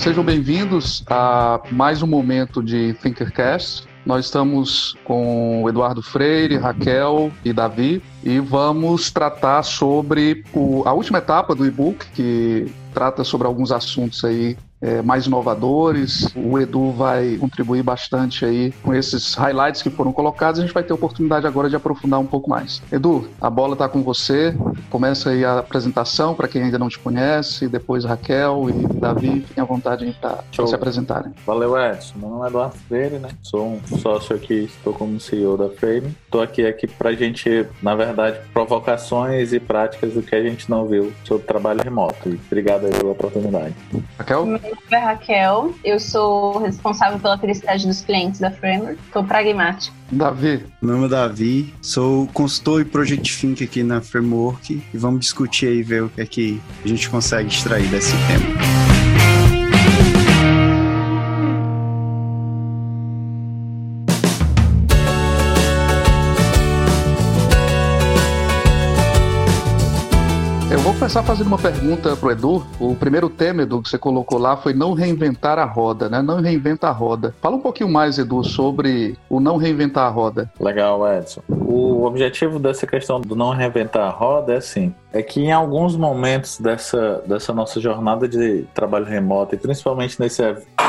Sejam bem-vindos a mais um momento de Thinkercast. Nós estamos com Eduardo Freire, Raquel e Davi e vamos tratar sobre o, a última etapa do e-book que trata sobre alguns assuntos aí é, mais inovadores. O Edu vai contribuir bastante aí com esses highlights que foram colocados. A gente vai ter oportunidade agora de aprofundar um pouco mais. Edu, a bola está com você. Começa aí a apresentação para quem ainda não te conhece. Depois Raquel e Davi, fiquem à vontade para se apresentarem. Valeu, Edson. Meu nome é Eduardo Freire, né? Sou um sócio aqui, estou como CEO da Frame. Estou aqui, aqui para a gente, na verdade, provocações e práticas do que a gente não viu sobre trabalho remoto. E obrigado aí pela oportunidade. Raquel? Nome é Raquel, eu sou responsável pela felicidade dos clientes da Framework, sou pragmática. Davi. Meu nome é Davi, sou consultor e Project Think aqui na Framework e vamos discutir aí, ver o que é que a gente consegue extrair desse tema. Começar fazendo uma pergunta pro Edu. O primeiro tema, Edu, que você colocou lá foi não reinventar a roda, né? Não reinventa a roda. Fala um pouquinho mais, Edu, sobre o não reinventar a roda. Legal, Edson. O objetivo dessa questão do não reinventar a roda é assim, é que em alguns momentos dessa, dessa nossa jornada de trabalho remoto, e principalmente nesse,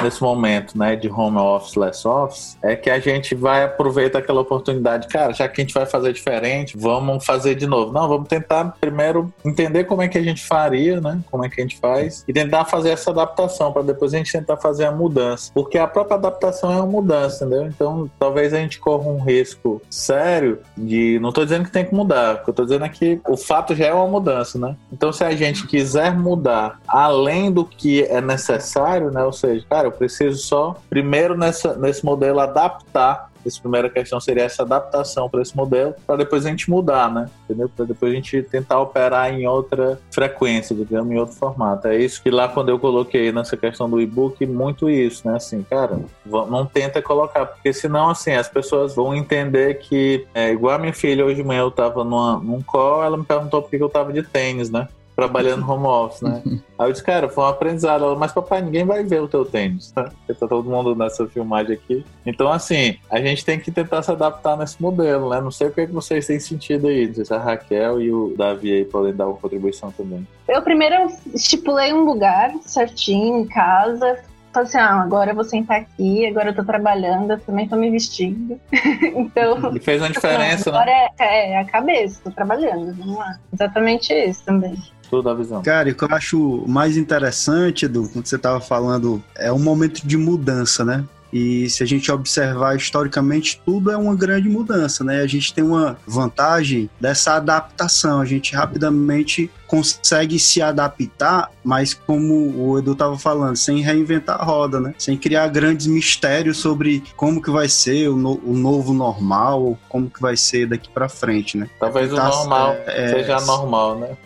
nesse momento né, de home office, less office, é que a gente vai aproveitar aquela oportunidade. Cara, já que a gente vai fazer diferente, vamos fazer de novo. Não, vamos tentar primeiro entender como é que a gente faria, né? Como é que a gente faz, e tentar fazer essa adaptação, para depois a gente tentar fazer a mudança. Porque a própria adaptação é uma mudança, entendeu? Então talvez a gente corra um risco sério de. Não estou dizendo que tem que mudar, o que eu estou dizendo é que o fato já é uma mudança, né? Então, se a gente quiser mudar além do que é necessário, né? Ou seja, cara, eu preciso só, primeiro nessa, nesse modelo, adaptar essa primeira questão seria essa adaptação para esse modelo, para depois a gente mudar, né? Entendeu? Para depois a gente tentar operar em outra frequência, digamos, em outro formato. É isso que lá quando eu coloquei nessa questão do e-book, muito isso, né? Assim, cara, não tenta colocar, porque senão, assim, as pessoas vão entender que, é, igual a minha filha, hoje de manhã eu tava numa, num call, ela me perguntou por que eu tava de tênis, né? Trabalhando home office, né? Aí eu disse, cara, foi um aprendizado. Ela, mas papai, ninguém vai ver o teu tênis, tá? Porque tá todo mundo nessa filmagem aqui. Então, assim, a gente tem que tentar se adaptar nesse modelo, né? Não sei o que, é que vocês têm sentido aí. Não sei se a Raquel e o Davi aí podem dar uma contribuição também. Eu primeiro estipulei um lugar certinho em casa, Falei assim, ah, agora eu vou sentar aqui, agora eu tô trabalhando, eu também tô me vestindo. então. E fez uma diferença, não, agora né? É, é a cabeça, tô trabalhando, vamos lá. Exatamente isso também toda a visão. Cara, o que eu acho mais interessante, Edu, quando você estava falando, é um momento de mudança, né? E se a gente observar historicamente, tudo é uma grande mudança, né? A gente tem uma vantagem dessa adaptação. A gente rapidamente consegue se adaptar, mas como o Edu estava falando, sem reinventar a roda, né? Sem criar grandes mistérios sobre como que vai ser o, no, o novo normal, como que vai ser daqui para frente, né? Talvez tá, o normal é, seja normal, né?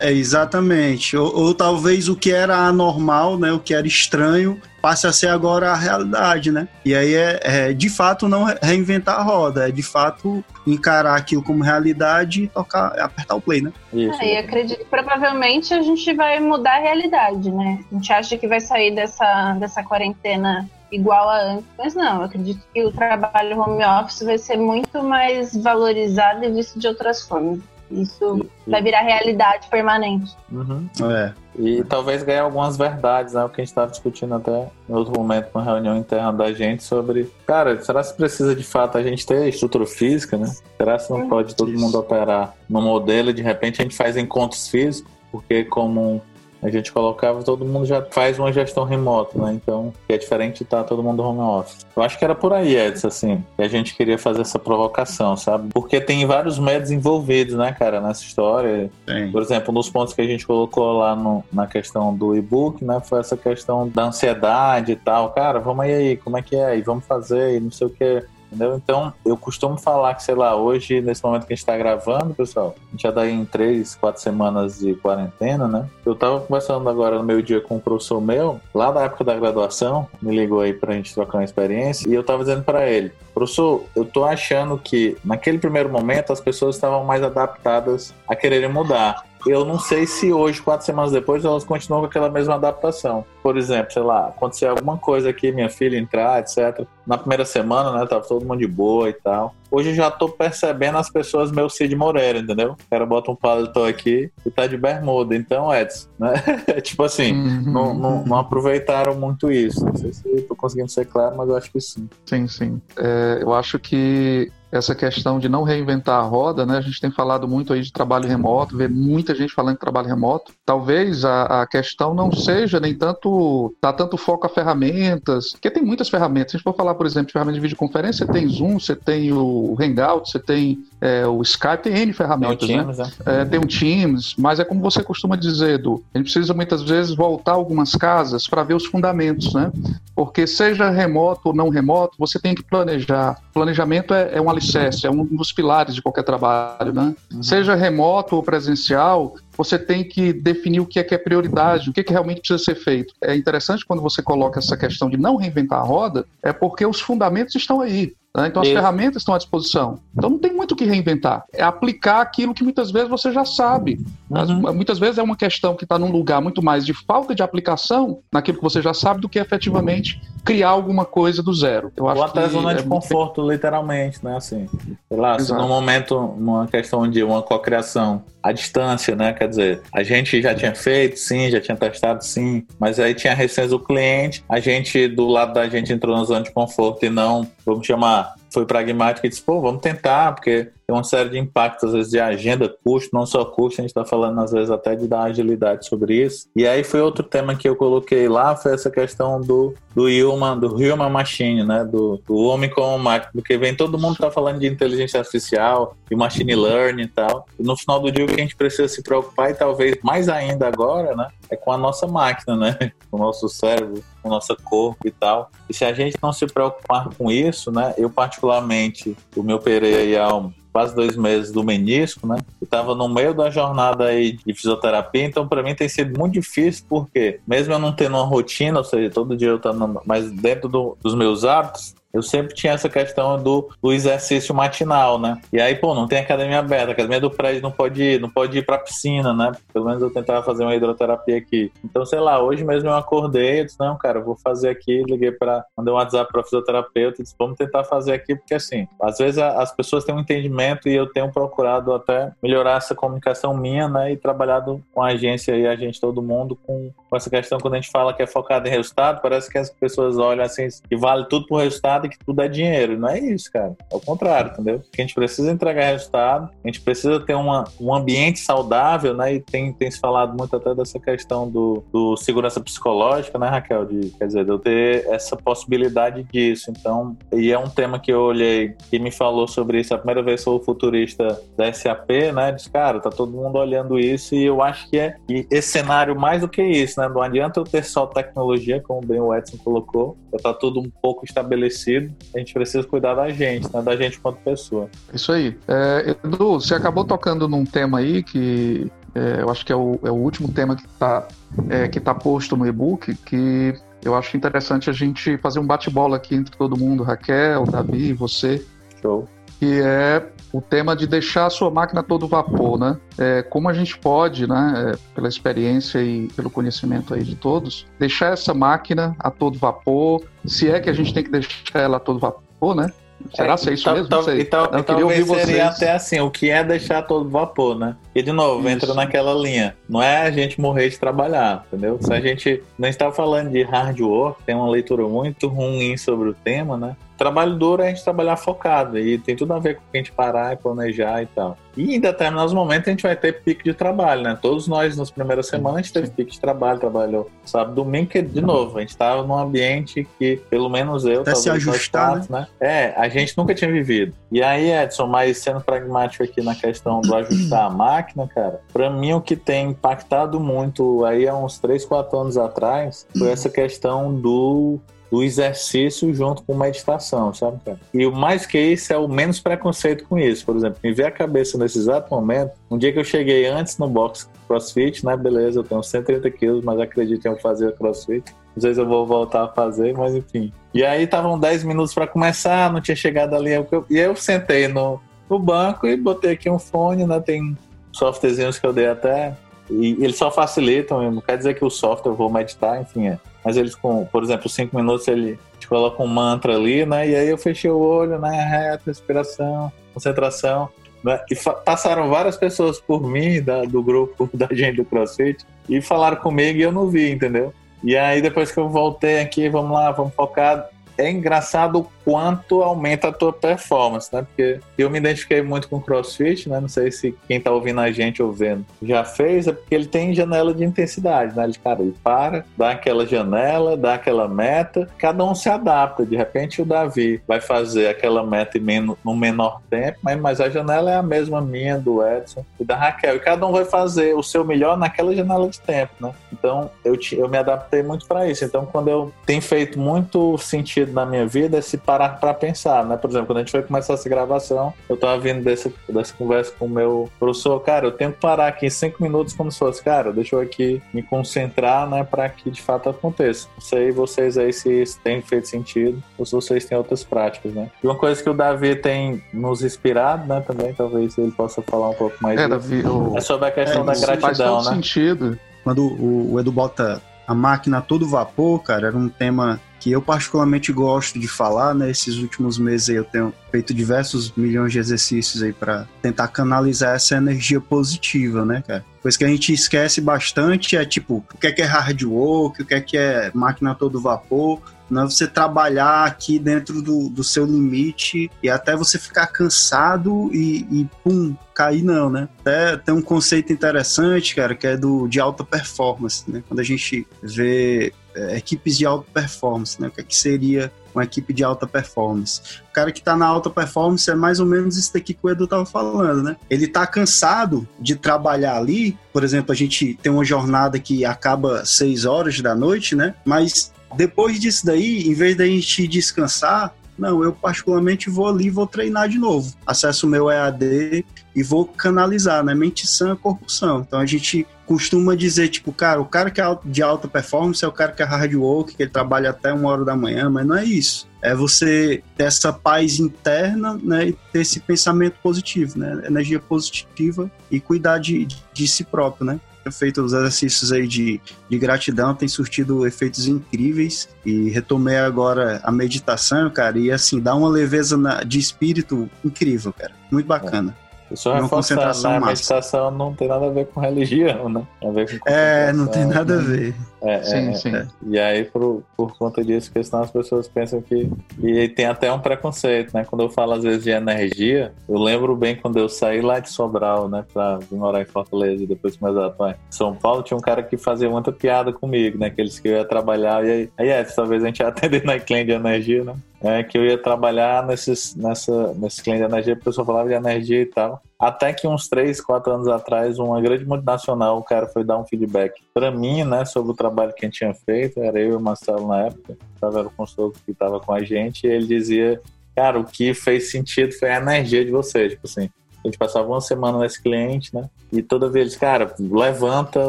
é, exatamente. Ou, ou talvez o que era anormal, né? O que era estranho passe a ser agora a realidade, né? E aí é, é, de fato não reinventar a roda, é de fato encarar aquilo como realidade e tocar, apertar o play, né? Isso. É, e acredito provavelmente a gente vai mudar a realidade, né? A gente acha que vai sair dessa, dessa quarentena igual a antes, mas não, eu acredito que o trabalho home office vai ser muito mais valorizado e visto de outras formas. Isso e, vai virar realidade permanente. Uhum. É. E talvez ganhar algumas verdades, né? O que a gente estava discutindo até em outro momento, na reunião interna da gente, sobre, cara, será que precisa de fato a gente ter estrutura física, né? Será que não pode todo mundo operar no modelo e de repente a gente faz encontros físicos? Porque como a gente colocava, todo mundo já faz uma gestão remota, né? Então, é diferente de estar tá todo mundo home office. Eu acho que era por aí, Edson, assim, que a gente queria fazer essa provocação, sabe? Porque tem vários medos envolvidos, né, cara, nessa história. Sim. Por exemplo, nos pontos que a gente colocou lá no, na questão do e-book, né, foi essa questão da ansiedade e tal. Cara, vamos aí, como é que é? E vamos fazer, e não sei o que. Entendeu? Então, eu costumo falar que, sei lá, hoje, nesse momento que a gente está gravando, pessoal, a gente já tá em três, quatro semanas de quarentena, né? Eu tava conversando agora no meio dia com um professor meu, lá da época da graduação, me ligou aí pra gente trocar uma experiência, e eu tava dizendo para ele, professor, eu tô achando que naquele primeiro momento as pessoas estavam mais adaptadas a quererem mudar. Eu não sei se hoje, quatro semanas depois, elas continuam com aquela mesma adaptação. Por exemplo, sei lá, acontecer alguma coisa aqui, minha filha entrar, etc. Na primeira semana, né, tava todo mundo de boa e tal. Hoje eu já tô percebendo as pessoas meio Cid Moreira, entendeu? O cara bota um paletó aqui e tá de bermuda. Então, Edson, né? tipo assim, uhum. não, não, não, aproveitaram muito isso. Não sei se tô conseguindo ser claro, mas eu acho que sim. Sim, sim. É, eu acho que essa questão de não reinventar a roda, né? A gente tem falado muito aí de trabalho remoto, vê muita gente falando de trabalho remoto. Talvez a, a questão não seja nem tanto dar tanto foco a ferramentas, porque tem muitas ferramentas. Se a gente for falar, por exemplo, de ferramentas de videoconferência, você tem Zoom, você tem o Hangout, você tem é, o Skype, tem N ferramentas, tem Teams, né? É. É, tem o Teams, mas é como você costuma dizer, Edu, a gente precisa muitas vezes voltar algumas casas para ver os fundamentos, né? Porque seja remoto ou não remoto, você tem que planejar. Planejamento é, é uma alicerce, é um dos pilares de qualquer trabalho, né? Uhum. Seja remoto ou presencial, você tem que definir o que é que é prioridade, o que, é que realmente precisa ser feito. É interessante quando você coloca essa questão de não reinventar a roda, é porque os fundamentos estão aí. Né? Então as Isso. ferramentas estão à disposição. Então não tem muito o que reinventar. É aplicar aquilo que muitas vezes você já sabe. Uhum. Muitas vezes é uma questão que está num lugar muito mais de falta de aplicação naquilo que você já sabe do que efetivamente criar alguma coisa do zero. Eu acho Ou até zona é de conforto, muito... literalmente, né? Assim, sei lá, se no momento, uma questão de uma cocriação à distância, né? Quer dizer, a gente já tinha feito, sim, já tinha testado, sim, mas aí tinha a recência do cliente, a gente, do lado da gente, entrou na zona de conforto e não, vamos chamar, foi pragmático e disse, pô, vamos tentar, porque tem uma série de impactos, às vezes, de agenda, custo, não só custo, a gente está falando, às vezes, até de dar agilidade sobre isso. E aí foi outro tema que eu coloquei lá, foi essa questão do, do human, do human machine, né? Do, do homem como máquina, porque vem todo mundo tá falando de inteligência artificial, de machine learning e tal. E no final do dia, o que a gente precisa se preocupar, e talvez mais ainda agora, né? É com a nossa máquina, né? Com o nosso cérebro, com o nosso corpo e tal. E se a gente não se preocupar com isso, né? Eu, particularmente, eu me operei aí há um quase dois meses do menisco, né? Estava no meio da jornada aí de fisioterapia, então para mim tem sido muito difícil, porque mesmo eu não tendo uma rotina, ou seja, todo dia eu estando mais dentro do, dos meus hábitos, eu sempre tinha essa questão do, do, exercício matinal, né? E aí, pô, não tem academia aberta, a academia do prédio não pode ir, não pode ir pra piscina, né? Pelo menos eu tentava fazer uma hidroterapia aqui. Então, sei lá, hoje mesmo eu acordei, eu disse, não, cara, eu vou fazer aqui, liguei para mandei um WhatsApp pra fisioterapeuta e disse, vamos tentar fazer aqui, porque assim, às vezes as pessoas têm um entendimento e eu tenho procurado até melhorar essa comunicação minha, né? E trabalhado com a agência e a gente, todo mundo, com, com essa questão, quando a gente fala que é focado em resultado, parece que as pessoas olham assim, que vale tudo por resultado que tudo é dinheiro. Não é isso, cara. É o contrário, entendeu? Que a gente precisa entregar resultado, a gente precisa ter uma, um ambiente saudável, né? E tem, tem se falado muito até dessa questão do, do segurança psicológica, né, Raquel? De, quer dizer, de eu ter essa possibilidade disso. Então, e é um tema que eu olhei e me falou sobre isso. A primeira vez sou futurista da SAP, né? Diz, cara, tá todo mundo olhando isso e eu acho que é e esse cenário mais do que isso, né? Não adianta eu ter só tecnologia, como bem o Edson colocou, já tá tudo um pouco estabelecido a gente precisa cuidar da gente, né? da gente quanto pessoa. Isso aí. É, Edu, você acabou tocando num tema aí que é, eu acho que é o, é o último tema que está é, que tá posto no e-book, que eu acho interessante a gente fazer um bate-bola aqui entre todo mundo, Raquel, Davi, você. Show. Que é o tema de deixar a sua máquina todo vapor, né? É, como a gente pode, né, é, pela experiência e pelo conhecimento aí de todos, deixar essa máquina a todo vapor, se é que a gente tem que deixar ela a todo vapor, né? Será que é isso mesmo? Tal, e, tal, Não, e talvez seria até assim, o que é deixar todo vapor, né? E de novo, isso. entra naquela linha. Não é a gente morrer de trabalhar, entendeu? Se a gente não está falando de hard work, tem uma leitura muito ruim sobre o tema, né? Trabalho duro é a gente trabalhar focado e tem tudo a ver com a gente parar e planejar e tal. E em determinados momentos a gente vai ter pico de trabalho, né? Todos nós nas primeiras semanas a gente teve pico de trabalho, trabalhou sábado, domingo, que de novo, a gente estava num ambiente que, pelo menos eu, Até se ajustar, né? né? É, a gente nunca tinha vivido. E aí, Edson, mas sendo pragmático aqui na questão do ajustar a máquina, cara, para mim o que tem impactado muito aí há uns 3, 4 anos atrás foi essa questão do do exercício junto com meditação, sabe, cara? E o mais que isso é o menos preconceito com isso. Por exemplo, me ver a cabeça nesse exato momento, um dia que eu cheguei antes no box crossfit, né? Beleza, eu tenho 130 quilos, mas acredito em eu fazer crossfit. Sei se eu vou voltar a fazer, mas enfim. E aí estavam 10 minutos para começar, não tinha chegado ali. E eu sentei no, no banco e botei aqui um fone, né? Tem softwarezinhos que eu dei até. E eles só facilitam, não quer dizer que o software eu vou meditar, enfim. É. Mas eles, com, por exemplo, cinco minutos ele te coloca um mantra ali, né? E aí eu fechei o olho, né? Reto, respiração, concentração. Né? E passaram várias pessoas por mim, da, do grupo da gente do CrossFit, e falaram comigo e eu não vi, entendeu? E aí depois que eu voltei aqui, vamos lá, vamos focar. É engraçado quanto aumenta a tua performance, né? Porque eu me identifiquei muito com o CrossFit, né? Não sei se quem tá ouvindo a gente ou vendo já fez, é porque ele tem janela de intensidade, né? Ele, cara, ele para, dá aquela janela, dá aquela meta, cada um se adapta. De repente o Davi vai fazer aquela meta em no menor tempo, mas, mas a janela é a mesma minha, do Edson e da Raquel. E cada um vai fazer o seu melhor naquela janela de tempo, né? Então eu, eu me adaptei muito para isso. Então quando eu tenho feito muito sentido na minha vida é se parar para pensar, né? Por exemplo, quando a gente foi começar essa gravação, eu tava vindo dessa, dessa conversa com o meu professor, cara, eu tenho que parar aqui em cinco minutos como se fosse, cara, deixa eu aqui me concentrar, né, para que de fato aconteça. Não sei vocês aí se isso tem feito sentido ou se vocês têm outras práticas, né? E uma coisa que o Davi tem nos inspirado, né, também, talvez ele possa falar um pouco mais é, disso. Davi, o... é sobre a questão é, da gratidão, faz todo né? sentido. Quando o, o Edu bota a máquina a todo vapor, cara, era um tema que eu particularmente gosto de falar, né? Esses últimos meses eu tenho feito diversos milhões de exercícios aí para tentar canalizar essa energia positiva, né, cara? Coisa que a gente esquece bastante é tipo, o que é que é hard work, o que é que é máquina todo vapor, não é você trabalhar aqui dentro do, do seu limite e até você ficar cansado e, e pum, cair não, né? Até tem um conceito interessante, cara, que é do de alta performance, né? Quando a gente vê equipes de alta performance, né? O que, é que seria uma equipe de alta performance? O cara que está na alta performance é mais ou menos isso daqui que o Edu estava falando, né? Ele está cansado de trabalhar ali, por exemplo, a gente tem uma jornada que acaba seis horas da noite, né? Mas depois disso daí, em vez da gente descansar, não, eu particularmente vou ali e vou treinar de novo. Acesso o meu EAD e vou canalizar, né? Mente sã, corpo sã. Então a gente costuma dizer, tipo, cara, o cara que é de alta performance é o cara que é hard work, que ele trabalha até uma hora da manhã, mas não é isso. É você ter essa paz interna, né, e ter esse pensamento positivo, né, energia positiva e cuidar de, de si próprio, né feito os exercícios aí de, de gratidão, tem surtido efeitos incríveis e retomei agora a meditação, cara, e assim, dá uma leveza na, de espírito incrível, cara. Muito bacana. É. Só uma concentração né? meditação não tem nada a ver com religião, né? Tem a ver com é, não tem nada a ver. É, sim, é, sim. É. E aí, por, por conta disso, que senão as pessoas pensam que. E tem até um preconceito, né? Quando eu falo às vezes de energia, eu lembro bem quando eu saí lá de Sobral, né? Pra vir morar em Fortaleza e depois começar a atuar em São Paulo, tinha um cara que fazia muita piada comigo, né? Aqueles que eu ia trabalhar. E aí, aí é, talvez a gente ia atender na cliente de energia, né? É, que eu ia trabalhar nesses, nessa, nesse cliente de energia, a pessoa falava de energia e tal. Até que uns 3, 4 anos atrás, uma grande multinacional, o cara foi dar um feedback para mim, né, sobre o trabalho que a gente tinha feito. Era eu e o Marcelo na época, estava era o consultor que estava com a gente, e ele dizia: Cara, o que fez sentido foi a energia de vocês. Tipo assim, a gente passava uma semana nesse cliente, né? E toda vez, cara, levanta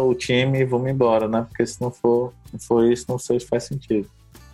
o time e vamos embora, né? Porque se não for, não for isso, não sei se faz sentido.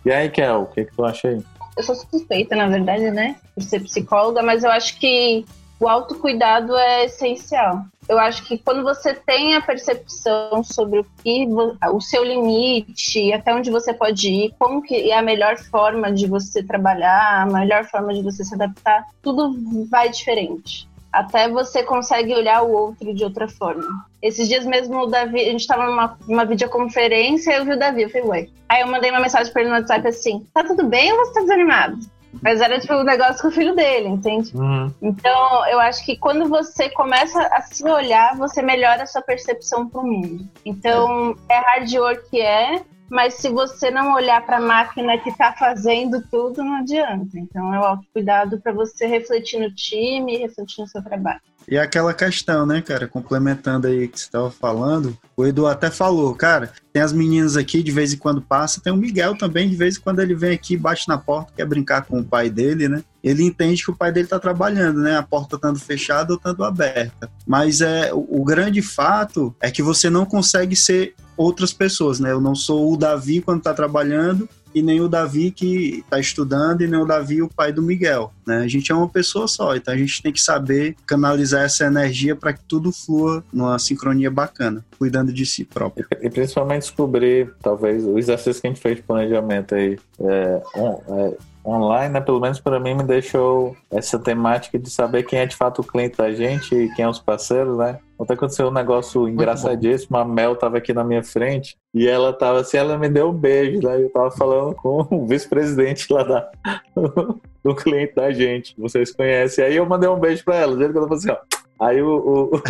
E aí, Kel, o que, que tu acha aí? Eu sou suspeita, na verdade, né? Por ser psicóloga, mas eu acho que o autocuidado é essencial. Eu acho que quando você tem a percepção sobre o que o seu limite, até onde você pode ir, como que é a melhor forma de você trabalhar, a melhor forma de você se adaptar, tudo vai diferente. Até você consegue olhar o outro de outra forma. Esses dias mesmo o Davi, a gente estava numa, numa videoconferência e eu vi o Davi, eu falei, ué. Aí eu mandei uma mensagem para ele no WhatsApp assim: tá tudo bem ou você tá desanimado? Mas era tipo um negócio com o filho dele, entende? Uhum. Então, eu acho que quando você começa a se olhar, você melhora a sua percepção pro mundo. Então, é, hard work, é, mas se você não olhar para a máquina que está fazendo tudo, não adianta. Então, é o autocuidado para você refletir no time refletir no seu trabalho. E aquela questão, né, cara, complementando aí que você estava falando, o Edu até falou, cara, tem as meninas aqui, de vez em quando passa, tem o Miguel também, de vez em quando ele vem aqui, bate na porta, quer brincar com o pai dele, né? Ele entende que o pai dele tá trabalhando, né? A porta estando fechada ou estando aberta. Mas é o, o grande fato é que você não consegue ser outras pessoas, né? Eu não sou o Davi quando tá trabalhando e nem o Davi que está estudando e nem o Davi o pai do Miguel. Né? A gente é uma pessoa só, então a gente tem que saber canalizar essa energia para que tudo flua numa sincronia bacana, cuidando de si próprio. E, principalmente descobrir, talvez, o exercício que a gente fez de planejamento aí. É, um, é online, né, pelo menos para mim, me deixou essa temática de saber quem é de fato o cliente da gente e quem é os parceiros, né? Ontem aconteceu um negócio engraçadíssimo, a Mel tava aqui na minha frente e ela tava assim, ela me deu um beijo, né? Eu tava falando com o vice-presidente lá da, do cliente da gente, vocês conhecem. Aí eu mandei um beijo para ela, do jeito que ela falou assim, ó. Aí o, o,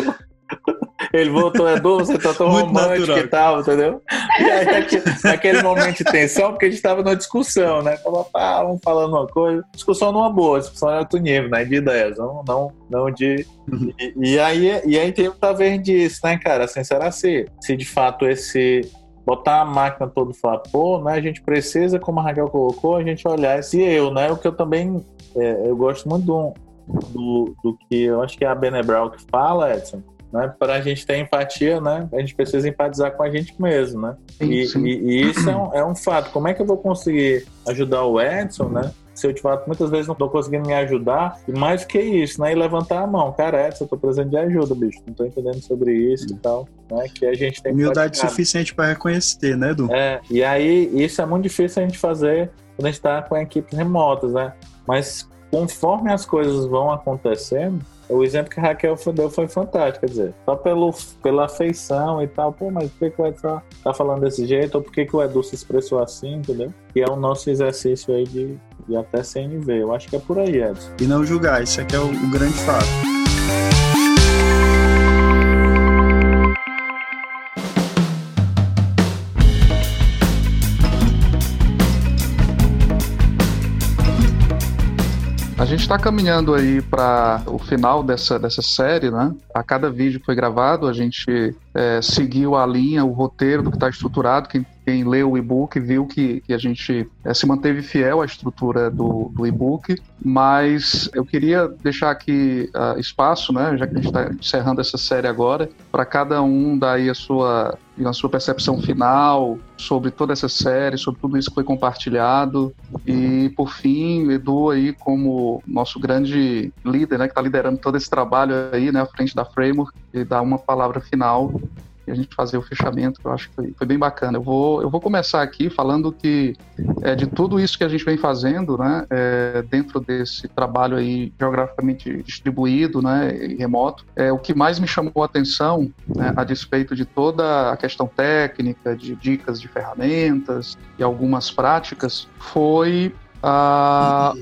ele voltou, Edu, você tá tão Muito romântico natural. e tal, entendeu? E aí, naquele momento de tensão, porque a gente tava numa discussão, né? Tava pá, um falando uma coisa, discussão numa boa, discussão em alto nível, né? De ideias, não, não, não de. E, e aí, e aí tem muita vez disso, né, cara? Assim, será se, se de fato esse botar a máquina todo vapor, né? A gente precisa, como a Raquel colocou, a gente olhar esse eu, né? O que eu também é, eu gosto muito do, do, do que eu acho que é a Benebral que fala, Edson, né? Para a gente ter empatia, né? A gente precisa empatizar com a gente mesmo, né? E, e, e, isso é um, é um fato. Como é que eu vou conseguir ajudar o Edson, né? se eu de fato muitas vezes não estou conseguindo me ajudar, e mais que isso, né? E levantar a mão, cara, Edson, eu tô precisando de ajuda, bicho, não estou entendendo sobre isso e tal, né? Que a gente tem Humildade suficiente para reconhecer, né, Edu? É, e aí isso é muito difícil a gente fazer quando a gente está com equipes remotas, né? Mas conforme as coisas vão acontecendo, o exemplo que a Raquel deu foi fantástico, quer dizer, só pelo, pela afeição e tal, pô, mas por que, que o Edson tá falando desse jeito, ou por que, que o Edu se expressou assim, entendeu? Que é o nosso exercício aí de, de até CNV. Eu acho que é por aí, Edson. E não julgar, isso aqui é o, o grande fato. A gente está caminhando aí para o final dessa, dessa série, né? A cada vídeo que foi gravado, a gente é, seguiu a linha, o roteiro do que está estruturado. Quem quem leu o e-book viu que, que a gente é, se manteve fiel à estrutura do, do e-book, mas eu queria deixar aqui uh, espaço, né, já que a gente está encerrando essa série agora, para cada um dar aí a sua, a sua percepção final sobre toda essa série, sobre tudo isso que foi compartilhado. E, por fim, Edu aí como nosso grande líder, né, que está liderando todo esse trabalho aí, né, à frente da Framework, e dar uma palavra final e a gente fazer o fechamento, que eu acho que foi, foi, bem bacana. Eu vou, eu vou começar aqui falando que é, de tudo isso que a gente vem fazendo, né, é, dentro desse trabalho aí geograficamente distribuído, né, e remoto, é, o que mais me chamou a atenção, né, a despeito de toda a questão técnica, de dicas de ferramentas e algumas práticas, foi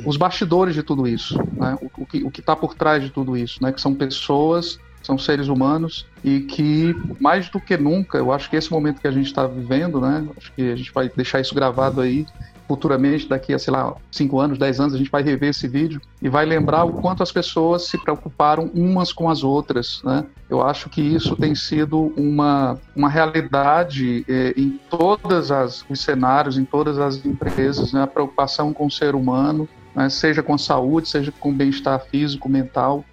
os bastidores de tudo isso, né? o, o que está por trás de tudo isso, né? que são pessoas são seres humanos e que mais do que nunca, eu acho que esse momento que a gente está vivendo, né, acho que a gente vai deixar isso gravado aí futuramente, daqui a, sei lá, 5 anos, 10 anos, a gente vai rever esse vídeo e vai lembrar o quanto as pessoas se preocuparam umas com as outras, né? Eu acho que isso tem sido uma, uma realidade eh, em todos os cenários, em todas as empresas, né? A preocupação com o ser humano, né, seja com saúde, seja com bem-estar físico, mental,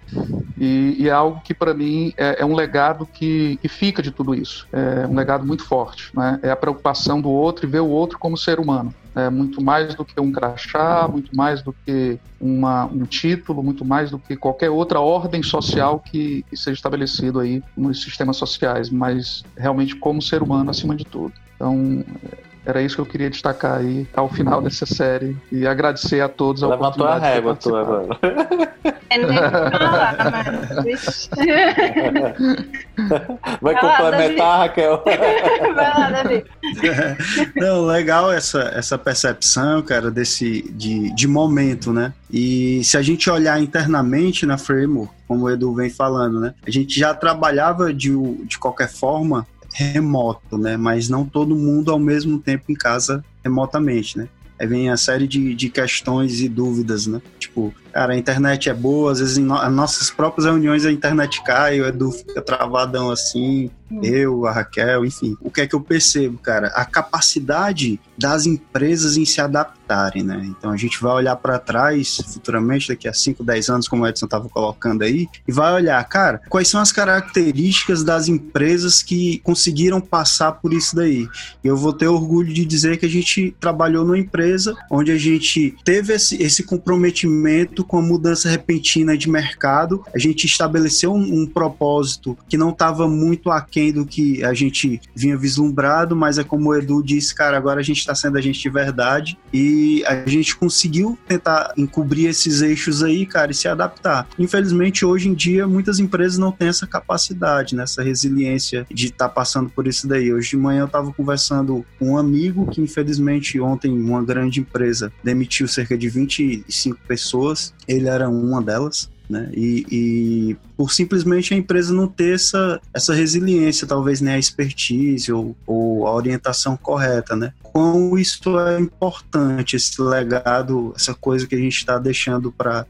e, e, é algo que para mim é, é, um legado que, que, fica de tudo isso, é um legado muito forte, né? é a preocupação do outro e ver o outro como ser humano, é muito mais do que um crachá, muito mais do que uma, um título, muito mais do que qualquer outra ordem social que, que seja estabelecido aí nos sistemas sociais, mas realmente como ser humano acima de tudo. Então, era isso que eu queria destacar aí ao final dessa série e agradecer a todos a Levantou a régua tu agora. É nem falar, mas... Vai, complementar, Raquel. Vai lá, Davi. Não, legal essa, essa percepção, cara, desse de, de momento, né? E se a gente olhar internamente na Framework, como o Edu vem falando, né? A gente já trabalhava de, de qualquer forma remoto, né? Mas não todo mundo ao mesmo tempo em casa remotamente, né? Aí vem a série de, de questões e dúvidas, né? Tipo, cara, a internet é boa, às vezes em no, nossas próprias reuniões a internet cai, o Edu fica travadão assim, Hum. Eu, a Raquel, enfim. O que é que eu percebo, cara? A capacidade das empresas em se adaptarem, né? Então a gente vai olhar para trás futuramente, daqui a 5, 10 anos, como o Edson estava colocando aí, e vai olhar, cara, quais são as características das empresas que conseguiram passar por isso daí. E eu vou ter orgulho de dizer que a gente trabalhou numa empresa onde a gente teve esse, esse comprometimento com a mudança repentina de mercado, a gente estabeleceu um, um propósito que não estava muito aquém do que a gente vinha vislumbrado, mas é como o Edu disse, cara, agora a gente está sendo a gente de verdade e a gente conseguiu tentar encobrir esses eixos aí, cara, e se adaptar. Infelizmente, hoje em dia, muitas empresas não têm essa capacidade, né, essa resiliência de estar tá passando por isso daí. Hoje de manhã eu estava conversando com um amigo que, infelizmente, ontem uma grande empresa demitiu cerca de 25 pessoas, ele era uma delas né? E, e, por simplesmente a empresa não ter essa, essa resiliência, talvez nem a expertise ou, ou a orientação correta, né? Quão isso é importante, esse legado, essa coisa que a gente está deixando para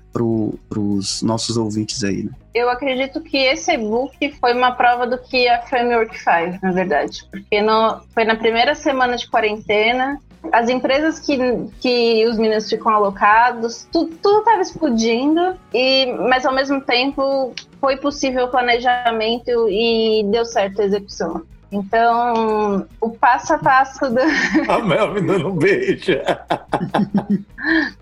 os nossos ouvintes aí, né? Eu acredito que esse e-book foi uma prova do que a Framework faz, na verdade. Porque no, foi na primeira semana de quarentena, as empresas que, que os meninos ficam alocados, tudo estava explodindo, e, mas ao mesmo tempo foi possível o planejamento e deu certo a execução. Então, o passo a passo do. A Mel me dando um beijo.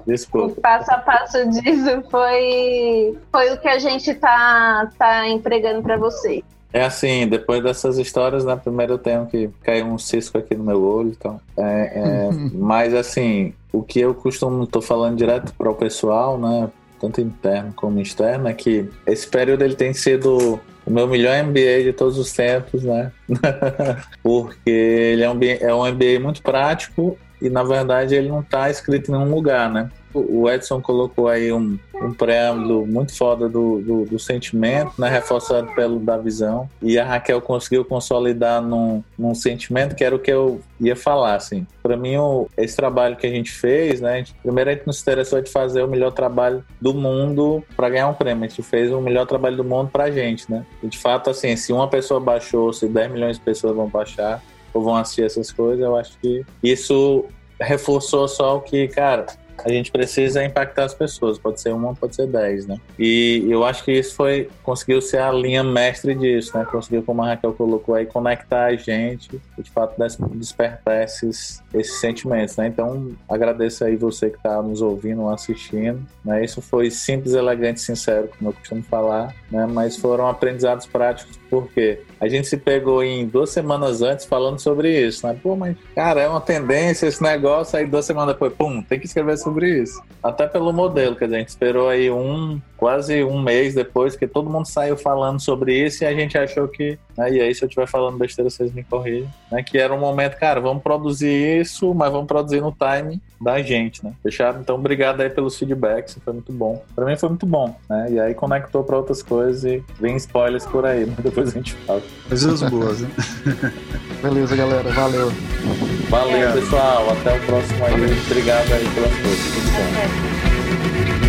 Desculpa. O passo a passo disso foi, foi o que a gente tá, tá entregando para vocês. É assim, depois dessas histórias, né, primeiro eu tenho que cair um cisco aqui no meu olho, então. É, é, mas assim, o que eu costumo, tô falando direto para o pessoal, né, tanto interno como externo, é que esse período ele tem sido o meu melhor MBA de todos os tempos, né? Porque ele é um, é um MBA muito prático e na verdade ele não está escrito em nenhum lugar, né? O Edson colocou aí um, um preâmbulo muito foda do, do, do, sentimento, né, reforçado pelo da visão, e a Raquel conseguiu consolidar num, num sentimento que era o que eu ia falar, assim. Para mim, o, esse trabalho que a gente fez, né, a gente, primeiro a gente nos interessou de fazer o melhor trabalho do mundo para ganhar um prêmio. A gente fez o melhor trabalho do mundo pra gente, né? E de fato, assim, se uma pessoa baixou, se 10 milhões de pessoas vão baixar, ou vão assistir essas coisas, eu acho que isso reforçou só o que, cara, a gente precisa impactar as pessoas. Pode ser uma, pode ser dez, né? E eu acho que isso foi conseguiu ser a linha mestre disso, né? Conseguiu, como a Raquel colocou aí, conectar a gente e de fato despertar esses, esses sentimentos, né? Então agradeço aí você que está nos ouvindo, assistindo, né? Isso foi simples, elegante, sincero, como eu costumo falar, né? Mas foram aprendizados práticos porque a gente se pegou em duas semanas antes falando sobre isso, né? Pô, mas cara, é uma tendência esse negócio, aí duas semanas depois, pum, tem que escrever sobre isso. Até pelo modelo, dizer, a gente esperou aí um, quase um mês depois que todo mundo saiu falando sobre isso e a gente achou que, né, e aí se eu estiver falando besteira, vocês me corrigem, né? Que era um momento, cara, vamos produzir isso, mas vamos produzir no time da gente, né? Fechado? Então, obrigado aí pelos feedbacks, foi muito bom. Pra mim foi muito bom, né? E aí conectou pra outras coisas e vem spoilers por aí, mas depois a gente fala. Coisas boas, né? Beleza, galera, valeu. Valeu, pessoal. Até o próximo aí. Valeu. Obrigado aí pelas coisas. Tudo bom.